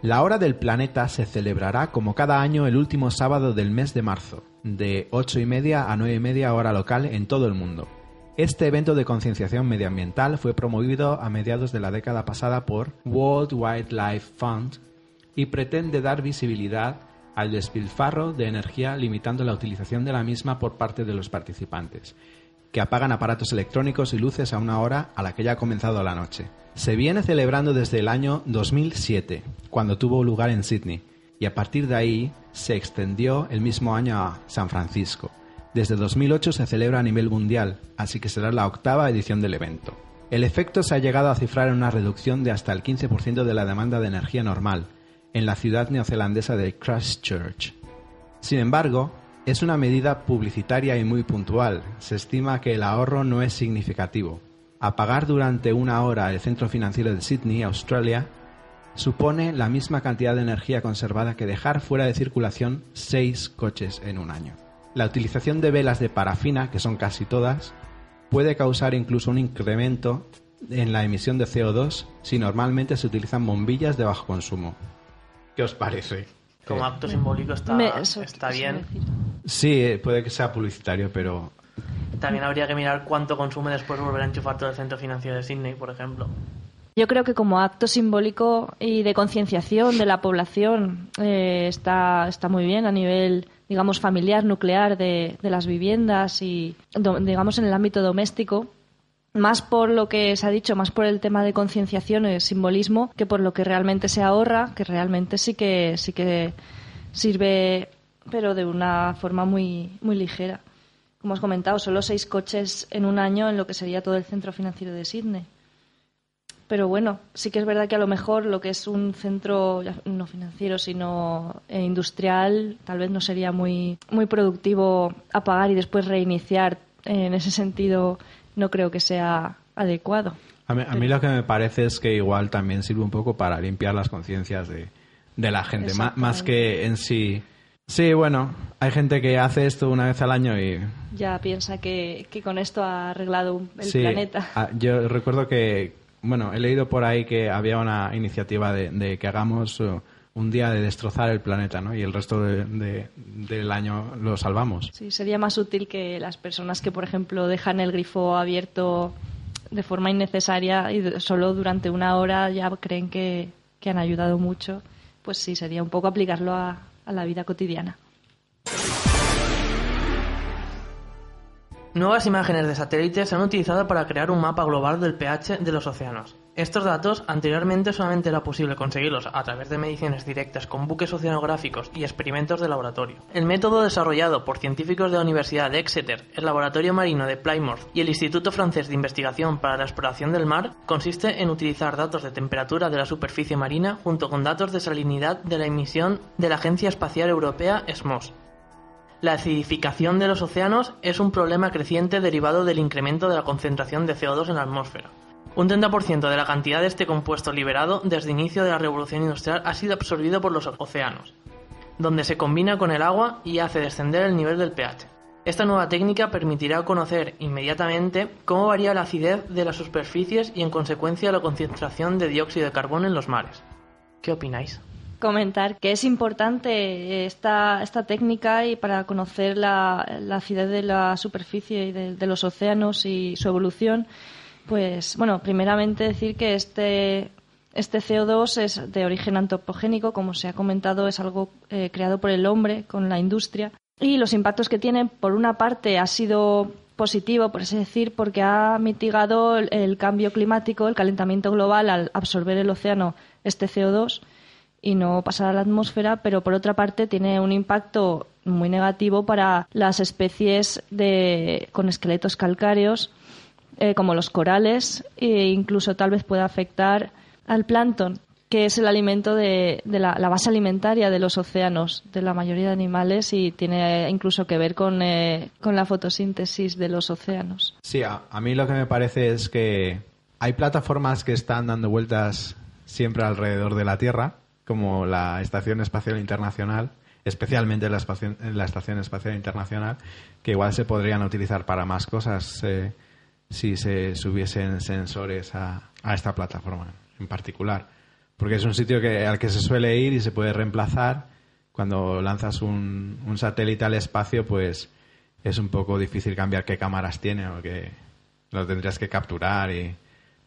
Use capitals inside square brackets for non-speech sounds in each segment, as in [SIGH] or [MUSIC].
La Hora del Planeta se celebrará como cada año el último sábado del mes de marzo, de 8 y media a 9 y media hora local en todo el mundo. Este evento de concienciación medioambiental fue promovido a mediados de la década pasada por World Wildlife Fund y pretende dar visibilidad al despilfarro de energía limitando la utilización de la misma por parte de los participantes, que apagan aparatos electrónicos y luces a una hora a la que ya ha comenzado la noche. Se viene celebrando desde el año 2007, cuando tuvo lugar en Sydney, y a partir de ahí se extendió el mismo año a San Francisco. Desde 2008 se celebra a nivel mundial, así que será la octava edición del evento. El efecto se ha llegado a cifrar en una reducción de hasta el 15% de la demanda de energía normal en la ciudad neozelandesa de Christchurch. Sin embargo, es una medida publicitaria y muy puntual. Se estima que el ahorro no es significativo. Apagar durante una hora el centro financiero de Sydney, Australia, supone la misma cantidad de energía conservada que dejar fuera de circulación seis coches en un año. La utilización de velas de parafina, que son casi todas, puede causar incluso un incremento en la emisión de CO2 si normalmente se utilizan bombillas de bajo consumo. ¿Qué os parece? Como Eh, acto simbólico está, Me- eso- está bien. Sí, eh, puede que sea publicitario, pero También habría que mirar cuánto consume después volver a enchufar todo el centro financiero de Sydney, por ejemplo. Yo creo que como acto simbólico y de concienciación de la población eh, está, está muy bien a nivel, digamos, familiar, nuclear de, de las viviendas y, do- digamos, en el ámbito doméstico. Más por lo que se ha dicho, más por el tema de concienciación y simbolismo, que por lo que realmente se ahorra, que realmente sí que, sí que sirve, pero de una forma muy, muy ligera. Como os comentado, solo seis coches en un año en lo que sería todo el centro financiero de Sydney. Pero bueno, sí que es verdad que a lo mejor lo que es un centro no financiero, sino eh, industrial, tal vez no sería muy, muy productivo apagar y después reiniciar. En ese sentido, no creo que sea adecuado. a mí, a mí lo que me parece es que igual también sirve un poco para limpiar las conciencias de, de la gente, ma- más, que en sí. Sí, bueno, hay gente que hace esto una vez al año y... Ya piensa que, que con esto ha arreglado el sí, planeta. ah, yo recuerdo que, bueno, he leído por ahí que había una iniciativa de, de que hagamos uh, un día de destrozar el planeta, ¿no? Y el resto de- de- del año lo salvamos. Sí, sería más útil que las personas que, por ejemplo, dejan el grifo abierto de forma innecesaria y solo durante una hora ya creen que, que han ayudado mucho. Pues sí, sería un poco aplicarlo a, a la vida cotidiana. Nuevas imágenes de satélite se han utilizado para crear un mapa global del pH de los océanos. Estos datos anteriormente solamente era posible conseguirlos a través de mediciones directas con buques oceanográficos y experimentos de laboratorio. El método desarrollado por científicos de la Universidad de Exeter, el Laboratorio Marino de Plymouth y el Instituto Francés de Investigación para la Exploración del Mar consiste en utilizar datos de temperatura de la superficie marina junto con datos de salinidad de la emisión de la Agencia Espacial Europea SMOS. La acidificación de los océanos es un problema creciente derivado del incremento de la concentración de CO2 en la atmósfera. Un 30% de la cantidad de este compuesto liberado desde el inicio de la revolución industrial ha sido absorbido por los océanos, donde se combina con el agua y hace descender el nivel del pH. Esta nueva técnica permitirá conocer inmediatamente cómo varía la acidez de las superficies y en consecuencia la concentración de dióxido de carbono en los mares. ¿Qué opináis? Comentar que es importante esta, esta técnica y para conocer la, la acidez de la superficie y de, los océanos y su evolución, pues bueno, primeramente decir que este, este CO2 es de origen antropogénico, como se ha comentado, es algo eh, creado por el hombre con la industria. Y los impactos que tienen, por una parte, ha sido positivo, por así decir, porque ha mitigado el, el cambio climático, el calentamiento global al absorber el océano este CO2 y no pasar a la atmósfera, pero por otra parte tiene un impacto muy negativo para las especies de, con esqueletos calcáreos, eh, como los corales, e incluso tal vez pueda afectar al plancton, que es el alimento de, de la, base alimentaria de los océanos, de la mayoría de animales, y tiene incluso que ver con, eh, con la fotosíntesis de los océanos. Sí, a, a mí lo que me parece es que hay plataformas que están dando vueltas siempre alrededor de la Tierra, como la Estación Espacial Internacional, especialmente en la, espacio- la Estación Espacial Internacional, que igual se podrían utilizar para más cosas eh, si se subiesen sensores a, esta plataforma en particular. Porque es un sitio que, al que se suele ir y se puede reemplazar. Cuando lanzas un, un satélite al espacio, pues es un poco difícil cambiar qué cámaras tiene o que lo tendrías que capturar y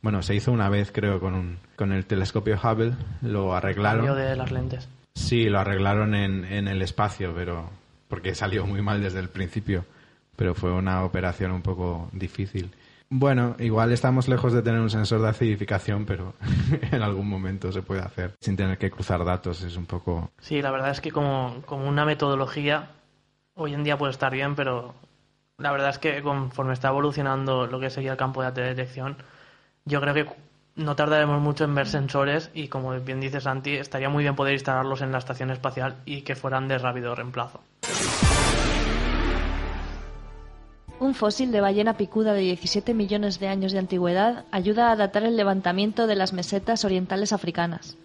bueno se hizo una vez creo con un con el telescopio Hubble. Lo arreglaron. Cambio de las lentes. sí lo arreglaron en, en el espacio pero porque salió muy mal desde el principio. Pero fue una operación un poco difícil. Bueno igual estamos lejos de tener un sensor de acidificación pero [LAUGHS] en algún momento se puede hacer. Sin tener que cruzar datos es un poco Sí, la verdad es que como, como una metodología, hoy en día puede estar bien, pero la verdad es que conforme está evolucionando lo que sería el campo de detección, yo creo que no tardaremos mucho en ver sensores y como bien dice Santi, estaría muy bien poder instalarlos en la estación espacial y que fueran de rápido reemplazo. Un fósil de ballena picuda de 17 millones de años de antigüedad ayuda a datar el levantamiento de las mesetas orientales africanas.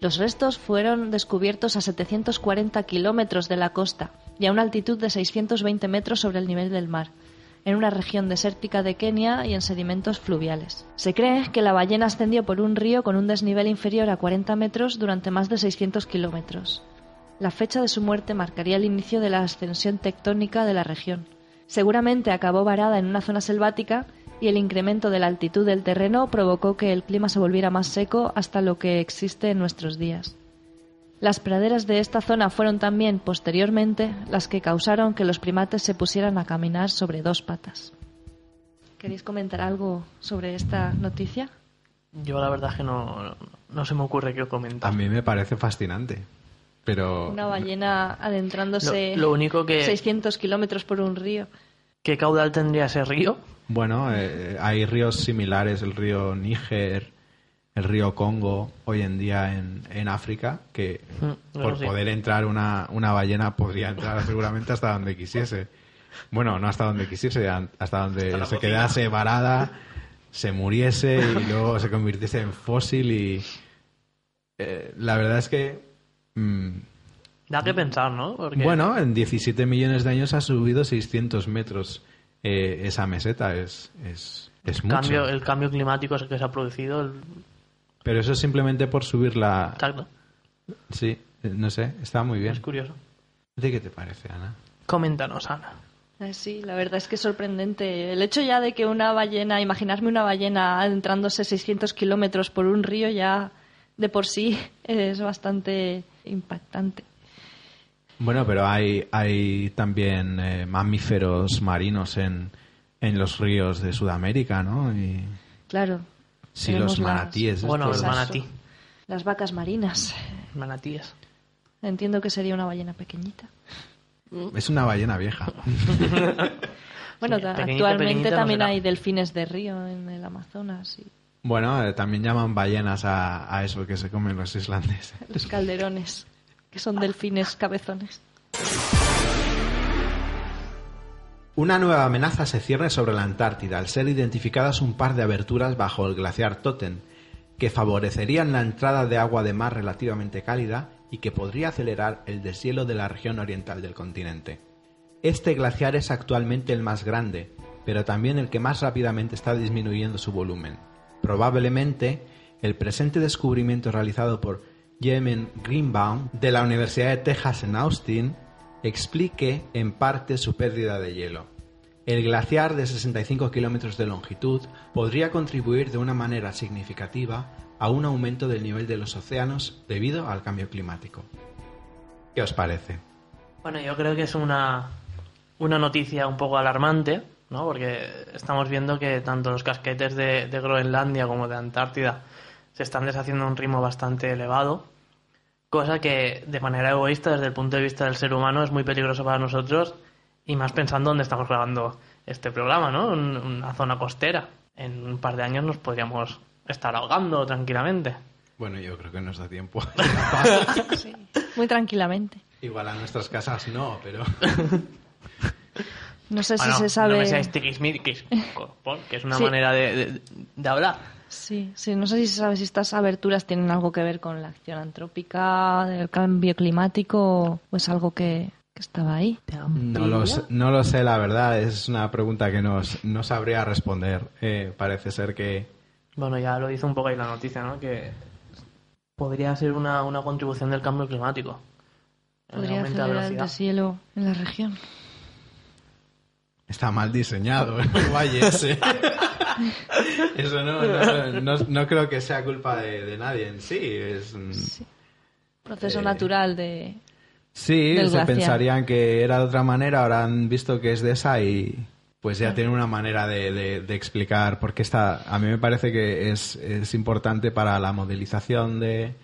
Los restos fueron descubiertos a 740 kilómetros de la costa y a una altitud de 620 metros sobre el nivel del mar, en una región desértica de Kenia y en sedimentos fluviales. Se cree que la ballena ascendió por un río con un desnivel inferior a 40 metros durante más de 600 kilómetros. La fecha de su muerte marcaría el inicio de la ascensión tectónica de la región. Seguramente acabó varada en una zona selvática y el incremento de la altitud del terreno provocó que el clima se volviera más seco hasta lo que existe en nuestros días. Las praderas de esta zona fueron también, posteriormente, las que causaron que los primates se pusieran a caminar sobre dos patas. ¿Queréis comentar algo sobre esta noticia? Yo la verdad es que no, no se me ocurre qué comentar. a mí me parece fascinante pero Una ballena adentrándose Lo- lo único que- 600 kilómetros por un río. ¿Qué caudal tendría ese río? Bueno, eh, hay ríos similares, el río Níger, el río Congo, hoy en día en, en África, que Mm, por sí. poder entrar una, una ballena podría entrar [LAUGHS] seguramente hasta donde quisiese. Bueno, no hasta donde quisiese, hasta donde se cocina. quedase varada, se muriese y [LAUGHS] luego se convirtiese en fósil y... eh, la verdad es que... mm, Da que pensar, ¿no? Porque bueno, en 17 millones de años ha subido 600 metros eh, esa meseta. Es, es, es mucho. cambio, el cambio climático es el que se ha producido. el- Pero eso es simplemente por subir la... Exacto. Sí, no sé, está muy bien. Es curioso. ¿De qué te parece, Ana? Coméntanos, Ana. Eh, Sí, la verdad es que es sorprendente. El hecho ya de que una ballena, imaginarme una ballena adentrándose 600 kilómetros por un río ya de por sí [LAUGHS] es bastante impactante. Bueno, pero hay, hay también eh, mamíferos marinos en, en los ríos de Sudamérica, ¿no? Y Claro. Sí, tenemos los las- manatíes. Bueno, el estos. Exacto. manatí. Las vacas marinas. Manatíes. Entiendo que sería una ballena pequeñita. Es una ballena vieja. [LAUGHS] Bueno, Sí, ta- pequeñita, actualmente pequeñita también hay delfines de río en el Amazonas y Bueno, eh, también llaman ballenas a, a eso que se comen los islandeses. los calderones, que son delfines cabezones. Una nueva amenaza se cierne sobre la Antártida al ser identificadas un par de aberturas bajo el glaciar Totten, que favorecerían la entrada de agua de mar relativamente cálida y que podría acelerar el deshielo de la región oriental del continente. Este glaciar es actualmente el más grande, pero también el que más rápidamente está disminuyendo su volumen. Probablemente, el presente descubrimiento realizado por Jemen Greenbaum de la Universidad de Texas en Austin explique en parte su pérdida de hielo. El glaciar de 65 kilómetros de longitud podría contribuir de una manera significativa a un aumento del nivel de los océanos debido al cambio climático. ¿Qué os parece? Bueno, yo creo que es una, una noticia un poco alarmante, ¿no? Porque estamos viendo que tanto los casquetes de, de Groenlandia como de Antártida se están deshaciendo a un ritmo bastante elevado, cosa que de manera egoísta desde el punto de vista del ser humano es muy peligroso para nosotros y más pensando dónde estamos grabando este programa, ¿no? En una zona costera. En un par de años nos podríamos estar ahogando tranquilamente. Bueno, yo creo que nos da tiempo. [LAUGHS] Sí, muy tranquilamente. Igual a nuestras casas no, pero... No sé Bueno, si se sabe. No me seáis tiquismiquis, [LAUGHS] que es una Sí. manera de, de- de hablar. Sí, sí, no sé si se sabe si estas aberturas tienen algo que ver con la acción antrópica, el cambio climático o es algo que, que estaba ahí. No lo, sé- no lo sé, la verdad. Es una pregunta que nos, no sabría responder. Eh, parece ser que... Bueno, ya lo dice un poco ahí la noticia, ¿no? Que podría ser una, una contribución del cambio climático. Podría acelerar el velocidad. deshielo en la región. Está mal diseñado [LAUGHS] el valle ese. [LAUGHS] [LAUGHS] Eso no, no, no- no creo que sea culpa de, de nadie en sí. Es, mm, Proceso Eh, natural de... sí, del se glaciar. pensarían que era de otra manera, ahora han visto que es de esa y pues ya tienen una manera de, de- de explicar por qué está... A mí me parece que es, es importante para la modelización de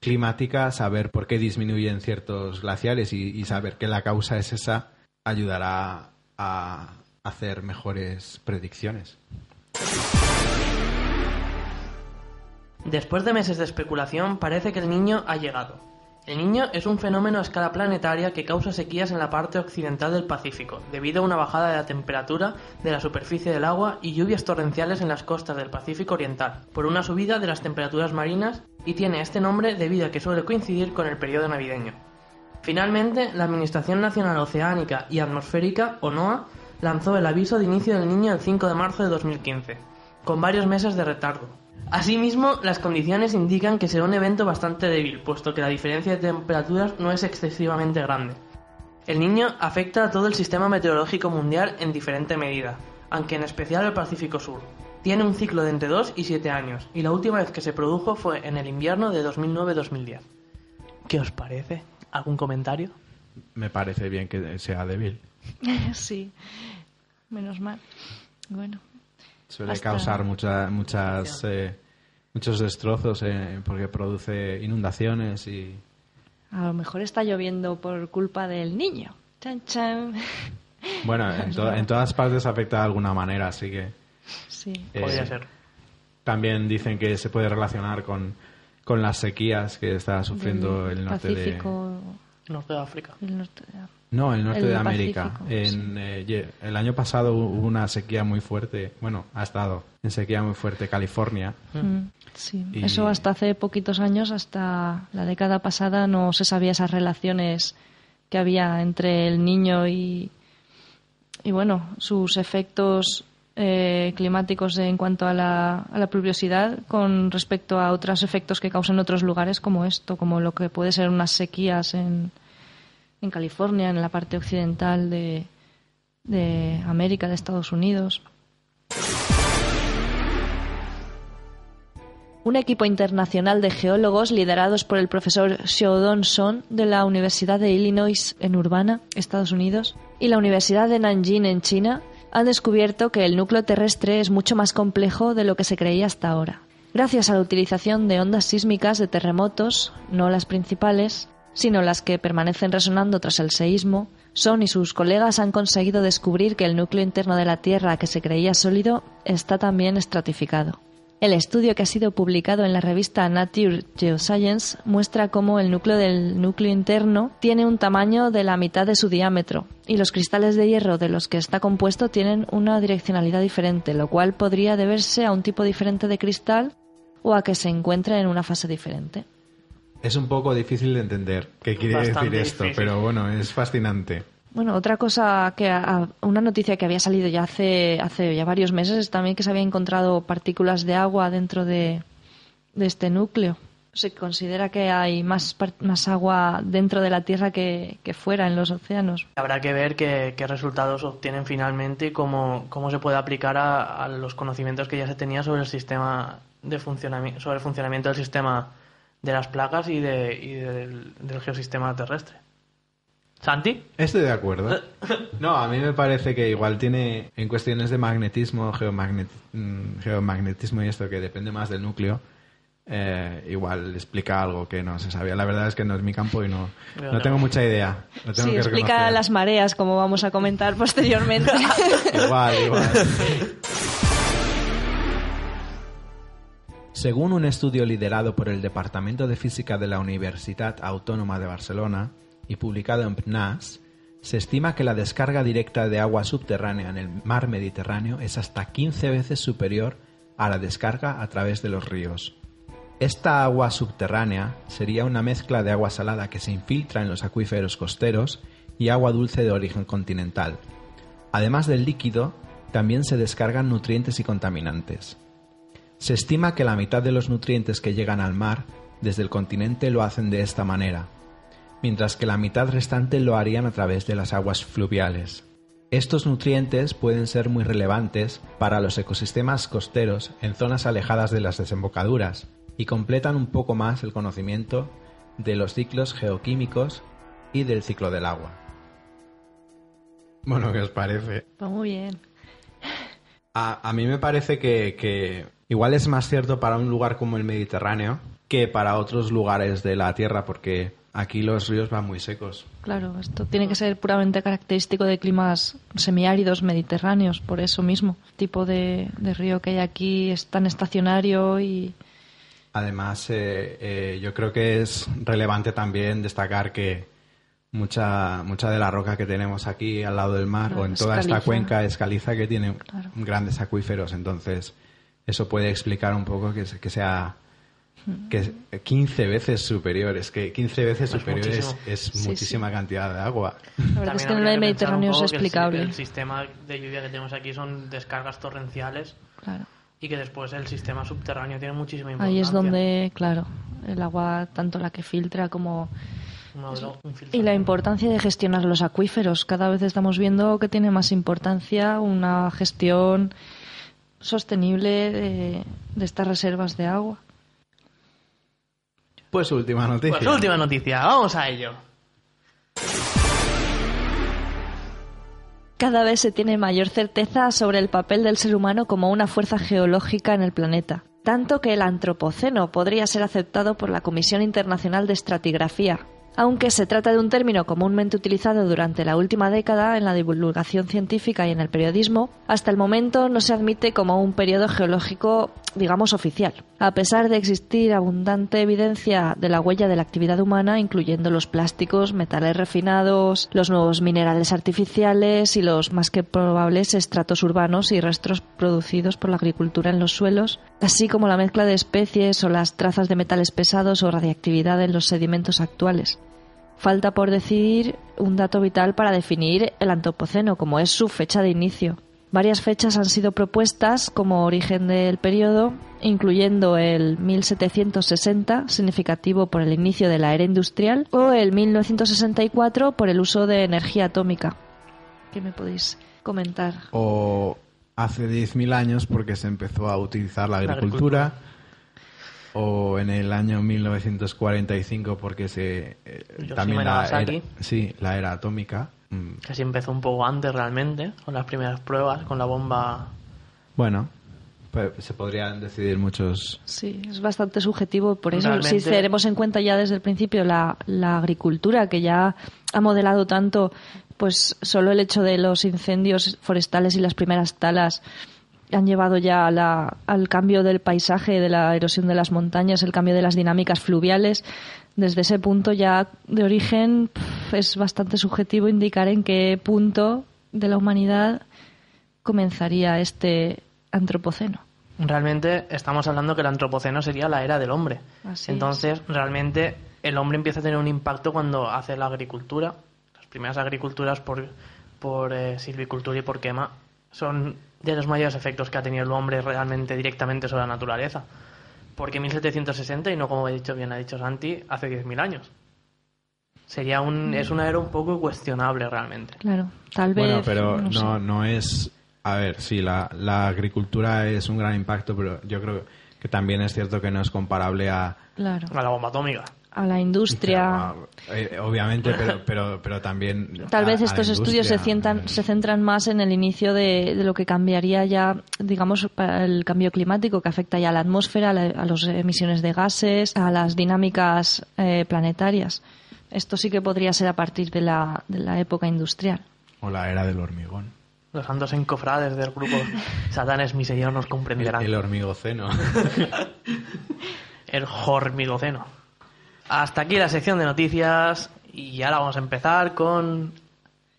climática saber por qué disminuyen ciertos glaciares y, y saber que la causa es esa ayudará a hacer mejores predicciones. Después de meses de especulación, parece que el niño ha llegado. El niño es un fenómeno a escala planetaria que causa sequías en la parte occidental del Pacífico, debido a una bajada de la temperatura de la superficie del agua y lluvias torrenciales en las costas del Pacífico Oriental, por una subida de las temperaturas marinas y tiene este nombre debido a que suele coincidir con el periodo navideño. Finalmente, la Administración Nacional Oceánica y Atmosférica, o NOAA, lanzó el aviso de inicio del niño el 5 de marzo de 2015, con varios meses de retardo. Asimismo, las condiciones indican que será un evento bastante débil, puesto que la diferencia de temperaturas no es excesivamente grande. El niño afecta a todo el sistema meteorológico mundial en diferente medida, aunque en especial al Pacífico Sur. Tiene un ciclo de entre 2 y 7 años, y la última vez que se produjo fue en el invierno de 2009-2010. ¿Qué os parece? ¿Algún comentario? Me parece bien que sea débil. [LAUGHS] sí, menos mal. Bueno, Suele Hasta- causar mucha- muchas, eh, muchos destrozos eh, porque produce inundaciones y... a lo mejor está lloviendo por culpa del niño. Chan, chan. [LAUGHS] Bueno, en, to- en todas partes afecta de alguna manera, así que... Sí. eh, Podría ser. También dicen que se puede relacionar con, con las sequías que está sufriendo Del el norte Pacífico, Norte de África. el norte de- de... No, el norte el de América. Pacífico, En, eh, el año pasado hubo una sequía muy fuerte, bueno, ha estado en sequía muy fuerte California. Mm, Sí, Y- eso hasta hace poquitos años, hasta la década pasada, no se sabía esas relaciones que había entre el niño y, y bueno, sus efectos eh, climáticos en cuanto a la, a la pluviosidad con respecto a otros efectos que causan otros lugares como esto, como lo que puede ser unas sequías en, en California, en la parte occidental de, América, de Estados Unidos. Un equipo internacional de geólogos liderados por el profesor Xiaodong Son de la Universidad de Illinois en Urbana, Estados Unidos, y la Universidad de Nanjing en China han descubierto que el núcleo terrestre es mucho más complejo de lo que se creía hasta ahora. Gracias a la utilización de ondas sísmicas de terremotos, no las principales, sino las que permanecen resonando tras el seísmo, Son y sus colegas han conseguido descubrir que el núcleo interno de la Tierra que se creía sólido está también estratificado. El estudio que ha sido publicado en la revista Nature Geoscience muestra cómo el núcleo del núcleo interno tiene un tamaño de la mitad de su diámetro y los cristales de hierro de los que está compuesto tienen una direccionalidad diferente, lo cual podría deberse a un tipo diferente de cristal o a que se encuentra en una fase diferente. Es un poco difícil de entender qué quiere Bastante decir esto, difícil. pero bueno, es fascinante. Bueno, otra cosa que a- una noticia que había salido ya hace hace ya varios meses es también que se había encontrado partículas de agua dentro de, este núcleo. Se considera que hay más más agua dentro de la Tierra que, fuera en los océanos. Habrá que ver qué, qué resultados obtienen finalmente y cómo, cómo se puede aplicar a, a los conocimientos que ya se tenía sobre el sistema de funcionamiento, sobre el funcionamiento del sistema de las placas y, de, y del, del geosistema terrestre. ¿Santi? Estoy de acuerdo. [LAUGHS] No, a mí me parece que igual tiene en cuestiones de magnetismo, geomagnet- mm, geomagnetismo y esto que depende más del núcleo, eh, igual explica algo que no se sabía. La verdad es que no es mi campo y no, no tengo no. mucha idea. Lo tengo Sí, que explica reconocer. las mareas, como vamos a comentar posteriormente. [LAUGHS] Igual, igual. Según un estudio liderado por el Departamento de Física de la Universidad Autónoma de Barcelona y publicado en PNAS, se estima que la descarga directa de agua subterránea en el mar Mediterráneo es hasta 15 veces superior a la descarga a través de los ríos. Esta agua subterránea sería una mezcla de agua salada que se infiltra en los acuíferos costeros y agua dulce de origen continental. Además del líquido, también se descargan nutrientes y contaminantes. Se estima que la mitad de los nutrientes que llegan al mar desde el continente lo hacen de esta manera, mientras que la mitad restante lo harían a través de las aguas fluviales. Estos nutrientes pueden ser muy relevantes para los ecosistemas costeros en zonas alejadas de las desembocaduras y completan un poco más el conocimiento de los ciclos geoquímicos y del ciclo del agua. Bueno, ¿qué os parece? Va muy bien. A, a mí me parece que, que igual es más cierto para un lugar como el Mediterráneo que para otros lugares de la Tierra, porque aquí los ríos van muy secos. Claro, esto tiene que ser puramente característico de climas semiáridos mediterráneos, por eso mismo. El tipo de, de río que hay aquí es tan estacionario y Además, eh, eh, yo creo que es relevante también destacar que mucha, mucha de la roca que tenemos aquí al lado del mar Claro, o en toda esta cuenca es caliza que tiene Claro. grandes acuíferos. Entonces, eso puede explicar un poco que, que sea que es 15 veces superior. Es que 15 veces Es superior es, muchísimo. es Sí, muchísima cantidad de agua. la verdad es que en el Mediterráneo es que el explicable. El, sistema de lluvia que tenemos aquí son descargas torrenciales Claro. y que después el sistema subterráneo tiene muchísima importancia. Ahí es donde, claro, el agua, tanto la que filtra como... Y la importancia de gestionar los acuíferos. Cada vez estamos viendo que tiene más importancia una gestión sostenible de, de estas reservas de agua. Pues última noticia. Pues última noticia, vamos a ello. Cada vez se tiene mayor certeza sobre el papel del ser humano como una fuerza geológica en el planeta, tanto que el antropoceno podría ser aceptado por la Comisión Internacional de Estratigrafía. Aunque se trata de un término comúnmente utilizado durante la última década en la divulgación científica y en el periodismo, hasta el momento no se admite como un periodo geológico, digamos, oficial. A pesar de existir abundante evidencia de la huella de la actividad humana, incluyendo los plásticos, metales refinados, los nuevos minerales artificiales y los más que probables estratos urbanos y restos producidos por la agricultura en los suelos, así como la mezcla de especies o las trazas de metales pesados o radiactividad en los sedimentos actuales. Falta por decidir un dato vital para definir el antropoceno, como es su fecha de inicio. Varias fechas han sido propuestas como origen del periodo, incluyendo el 1760, significativo por el inicio de la era industrial, o el 1964 por el uso de energía atómica. ¿Qué me podéis comentar? o hace 10.000 años porque se empezó a utilizar la agricultura, o en el año 1945 porque se eh, también y la era, sí, la era atómica. Mm, Casi empezó un poco antes realmente, con las primeras pruebas, con la bomba. Bueno, pues se podrían decidir muchos. Sí, es bastante subjetivo, por eso Realmente- si tenemos en cuenta ya desde el principio la, la agricultura, que ya ha modelado tanto, pues solo el hecho de los incendios forestales y las primeras talas han llevado ya a la- al cambio del paisaje, de la erosión de las montañas, el cambio de las dinámicas fluviales. Desde ese punto ya de origen es bastante subjetivo indicar en qué punto de la humanidad comenzaría este antropoceno. Realmente estamos hablando que el antropoceno sería la era del hombre. Así Entonces, realmente el hombre empieza a tener un impacto cuando hace la agricultura. Las primeras agriculturas por, por eh, silvicultura y por quema son de los mayores efectos que ha tenido el hombre realmente directamente sobre la naturaleza. Porque 1760, y no como he dicho bien, ha dicho Santi, hace 10.000 años. Sería un, es una era un poco cuestionable realmente. Claro, tal vez. Bueno, pero no sé. no, no es... A ver, sí, la, la agricultura es un gran impacto, pero yo creo que también es cierto que no es comparable a... Claro, A la bomba atómica. A la industria. Eh, obviamente, pero, pero, pero también... Tal a- vez a la estos estudios se, cientan- se centran más en el inicio de, de lo que cambiaría ya, digamos, para el cambio climático que afecta ya a la atmósfera, a, la- a las emisiones de gases, a las dinámicas eh, planetarias. Esto sí que podría ser a partir de la, de la época industrial. O la era del hormigón. Los santos encofrades del grupo [LAUGHS] Satán es mi señor nos El, comprenderán. el hormigoceno. el hormigoceno. [LAUGHS] Hasta aquí la sección de noticias y ahora vamos a empezar con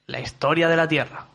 la historia de la Tierra.